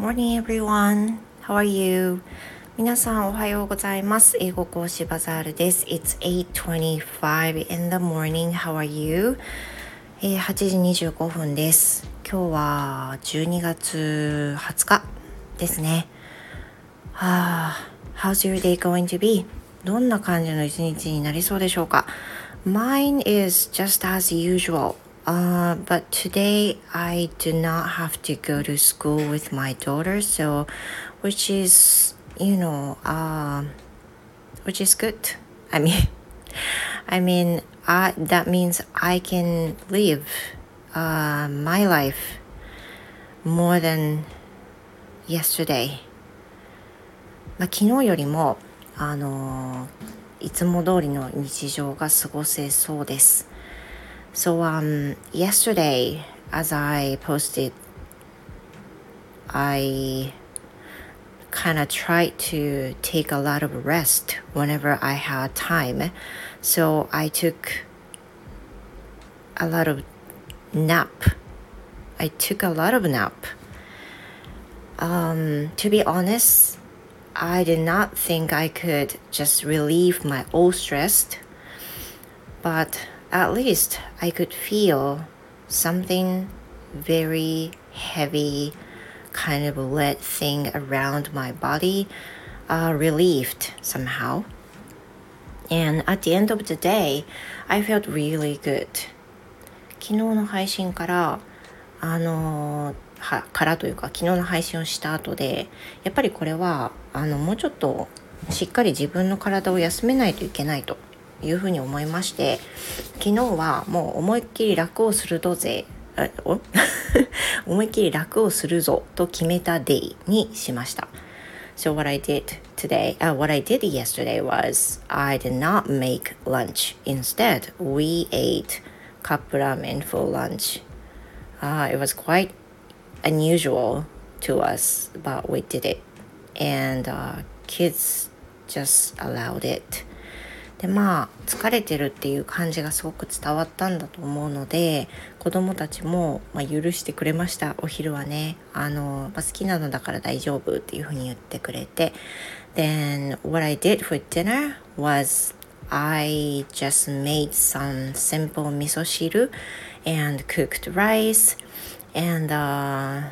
Morning everyone. How are you? 皆さんおはようございます。英語講師バザールです。It's 8:25 in the morning. How are you? えー、8時25分です。今日は12月20日ですね。はあ、How's your day going to be? どんな感じの一日になりそうでしょうか Mine is just as usual. Uh, but today I do not have to go to school with my daughter, so which is you know uh, which is good. I mean, I mean, I, that means I can live uh, my life more than yesterday. まあ、昨日よりもあのいつも通りの日常が過ごせそうです。 So um, yesterday, as I posted, I kind of tried to take a lot of rest whenever I had time. So I took a lot of nap. I took a lot of nap. Um, to be honest, I did not think I could just relieve my old stress, but at least I could feel something very heavy, kind of lead thing around my body, uh, relieved somehow. And at the end of the day, I felt really good. 昨日の配信からあのはからというか昨日の配信をした後でやっぱりこれはあのもうちょっとしっかり自分の体を休めないといけないというふうに思いまして昨日はもう思いっきり楽をするとぜ思いっきり楽をするぞと決めたデイにしました。So what I did today, uh, what I did yesterday was I did not make lunch. Instead, we ate cup ramen for lunch. Uh, it was quite unusual to us, but we did it. And uh, kids just allowed it. でまあ疲れてるっていう感じがすごく伝わったんだと思うので子供たちも、まあ、許してくれましたお昼はねあの、まあ、好きなのだから大丈夫っていうふうに言ってくれて Then what I did for dinner was I just made some simple 味噌汁 and cooked rice and uh,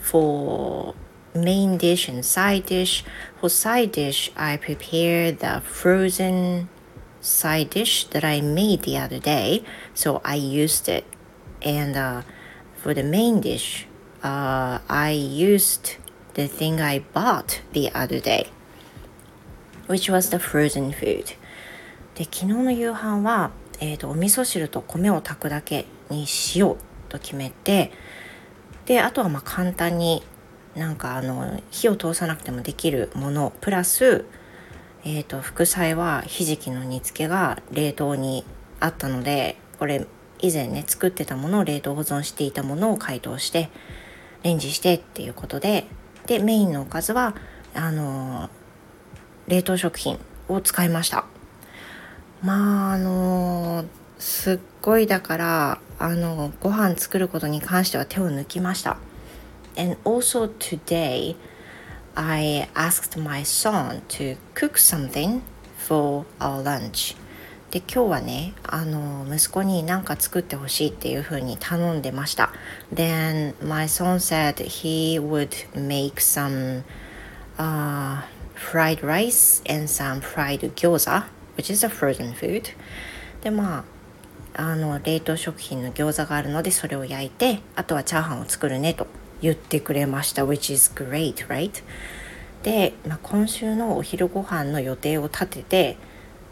for main dish and side dish for side dish I prepared the frozen side dish that I made the other day, so I used it. And uh, for the main dish, uh, I used the thing I bought the other day, which was the frozen food. で昨日の夕飯は、えーと、お味噌汁と米を炊くだけにしようと決めてであとはまあ簡単になんかあの火を通さなくてもできるものプラスえーと、副菜はひじきの煮付けが冷凍にあったのでこれ以前ね作ってたものを冷凍保存していたものを解凍してレンジしてっていうことででメインのおかずはあの冷凍食品を使いました。まああのすっごいだからあのご飯作ることに関しては手を抜きました。And also today I asked my son to cook something for our lunch で今日はねあの息子に何か作ってほしいっていう風に頼んでました Then my son said he would make some、uh, fried rice and some fried gyoza which is a frozen food でまああの冷凍食品の餃子があるのでそれを焼いてあとはチャーハンを作るねと言ってくれました which is great right? で、まあ、今週のお昼ご飯の予定を立てて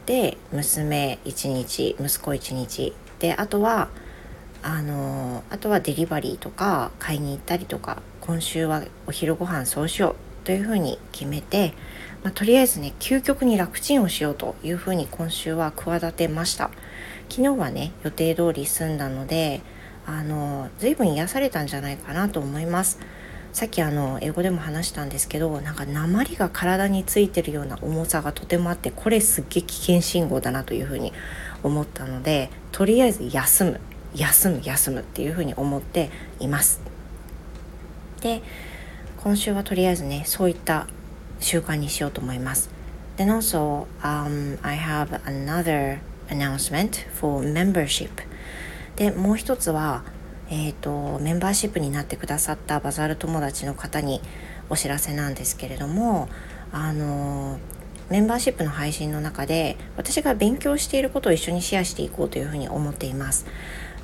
で娘1日息子1日であとはあのあとはデリバリーとか買いに行ったりとか今週はお昼ご飯そうしようというふうに決めて、まあ、とりあえずね究極に楽ちんをしようというふうに今週は企てました。昨日はね予定通り済んだのであの随分癒されたんじゃないかなと思います。さっきあの英語でも話したんですけどなんか鉛が体についてるような重さがとてもあってこれすっげえ危険信号だなというふうに思ったのでとりあえず休む休む休むっていうふうに思っています。で今週はとりあえずねそういった習慣にしようと思います Then also、um, I have another announcement for membership でもう一つはえーと、メンバーシップになってくださったバザール友達の方にお知らせなんですけれどもあのメンバーシップの配信の中で私が勉強していることを一緒にシェアしていこうというふうに思っています。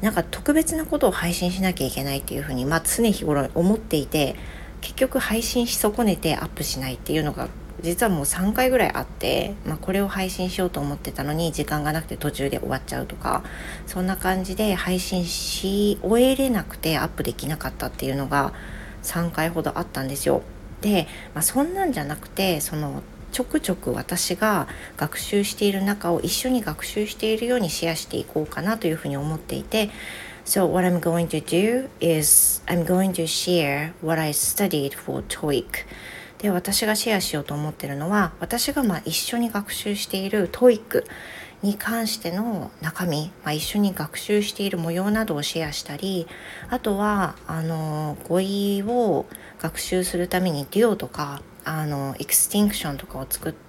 なんか特別なことを配信しなきゃいけないっていうふうに、まあ、常日頃思っていて結局配信し損ねてアップしないっていうのが実はもう3回ぐらいあって、まあ、これを配信しようと思ってたのに時間がなくて途中で終わっちゃうとかそんな感じで配信し終えれなくてアップできなかったっていうのが3回ほどあったんですよ。で、まあ、そんなんじゃなくてそのちょくちょく私が学習している中を一緒に学習しているようにシェアしていこうかなというふうに思っていて So what I'm going to do is I'm going to share what I studied for TOEIC で私がシェアしようと思ってるのは私がまあ一緒に学習している TOEIC に関しての中身、まあ、一緒に学習している模様などをシェアしたりあとはあの語彙を学習するために DUO とかあの extinction とかを作って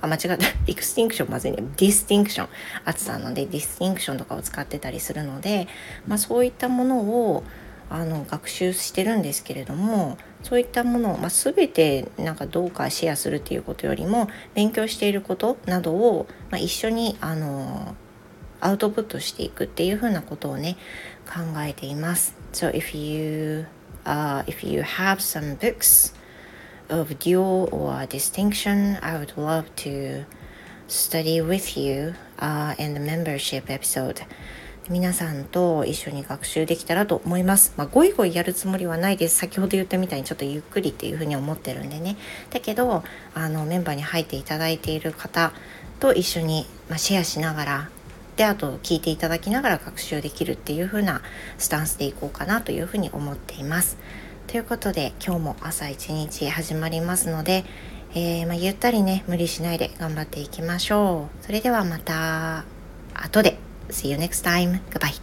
あ、間違った。extinction まずいね。 Distinction。ATSU さんの、Distinction とかを使ってたりするので、まあそういったものをあの学習してるんですけれどもそういったものを、まあ、全てなんかどうかシェアするっていうことよりも勉強していることなどを、まあ、一緒にあのアウトプットしていくっていうふうなことをね考えています。So if you, uh, if you have some books of dual or distinction, I would love to study with you uh, in the membership episode. 皆さんと一緒に学習できたらと思います。まあ、ゴイゴイやるつもりはないです。先ほど言ったみたいにちょっとゆっくりっていうふうに思ってるんでね。だけど、あの、メンバーに入っていただいている方と一緒に、まあ、シェアしながら、で、あと聞いていただきながら学習できるっていう風なスタンスでいこうかなというふうに思っています。ということで、今日も朝一日始まりますので、えー、まあ、ゆったりね、無理しないで頑張っていきましょう。それではまた、後で。See you next time. Goodbye.